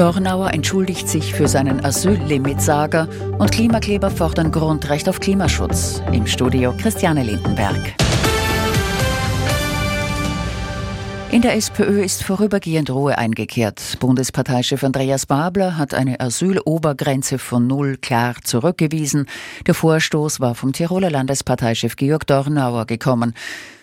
Dornauer entschuldigt sich für seinen Asyllimitsager und Klimakleber fordern Grundrecht auf Klimaschutz. Im Studio Christiane Lindenberg. In der SPÖ ist vorübergehend Ruhe eingekehrt. Bundesparteichef Andreas Babler hat eine Asylobergrenze von null klar zurückgewiesen. Der Vorstoß war vom Tiroler Landesparteichef Georg Dornauer gekommen.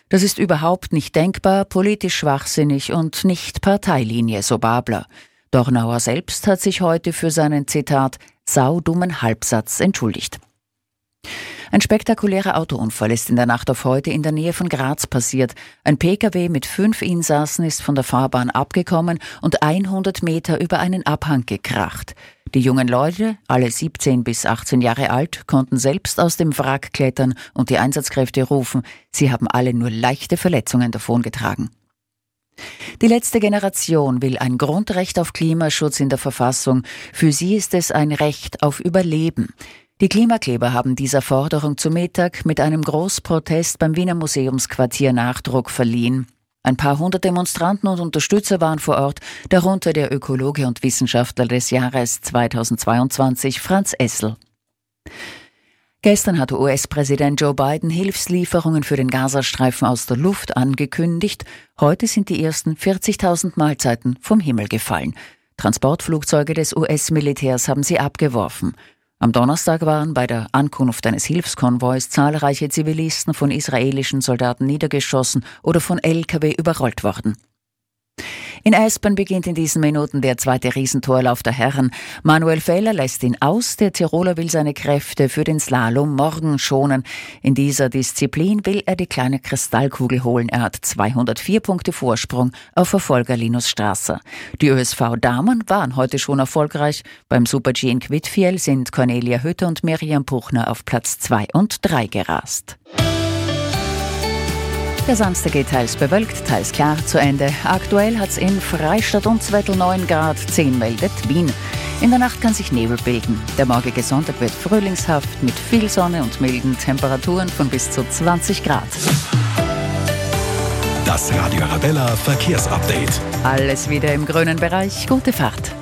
Das ist überhaupt nicht denkbar, politisch schwachsinnig und nicht Parteilinie, so Babler. Dornauer selbst hat sich heute für seinen Zitat saudummen Halbsatz entschuldigt. Ein spektakulärer Autounfall ist in der Nacht auf heute in der Nähe von Graz passiert. Ein Pkw mit fünf Insassen ist von der Fahrbahn abgekommen und 100 Meter über einen Abhang gekracht. Die jungen Leute, alle 17 bis 18 Jahre alt, konnten selbst aus dem Wrack klettern und die Einsatzkräfte rufen. Sie haben alle nur leichte Verletzungen davongetragen. Die letzte Generation will ein Grundrecht auf Klimaschutz in der Verfassung. Für sie ist es ein Recht auf Überleben. Die Klimakleber haben dieser Forderung zu Mittag mit einem Großprotest beim Wiener Museumsquartier Nachdruck verliehen. Ein paar hundert Demonstranten und Unterstützer waren vor Ort, darunter der Ökologe und Wissenschaftler des Jahres 2022 Franz Essel. Gestern hatte US-Präsident Joe Biden Hilfslieferungen für den Gazastreifen aus der Luft angekündigt. Heute sind die ersten 40.000 Mahlzeiten vom Himmel gefallen. Transportflugzeuge des US-Militärs haben sie abgeworfen. Am Donnerstag waren bei der Ankunft eines Hilfskonvois zahlreiche Zivilisten von israelischen Soldaten niedergeschossen oder von Lkw überrollt worden. In Aspern beginnt in diesen Minuten der zweite Riesentorlauf der Herren. Manuel Feller lässt ihn aus. Der Tiroler will seine Kräfte für den Slalom morgen schonen. In dieser Disziplin will er die kleine Kristallkugel holen. Er hat 204 Punkte Vorsprung auf Verfolger Linus Strasser. Die ÖSV-Damen waren heute schon erfolgreich. Beim Super-G in Quidfiel sind Cornelia Hütter und Miriam Puchner auf Platz 2 und 3 gerast. Der Samstag geht teils bewölkt, teils klar zu Ende. Aktuell hat es in Freistadt und Zwettl 9 Grad, 10 meldet Wien. In der Nacht kann sich Nebel bilden. Der morgige Sonntag wird frühlingshaft mit viel Sonne und milden Temperaturen von bis zu 20 Grad. Das Radio Arabella Verkehrsupdate. Alles wieder im grünen Bereich. Gute Fahrt.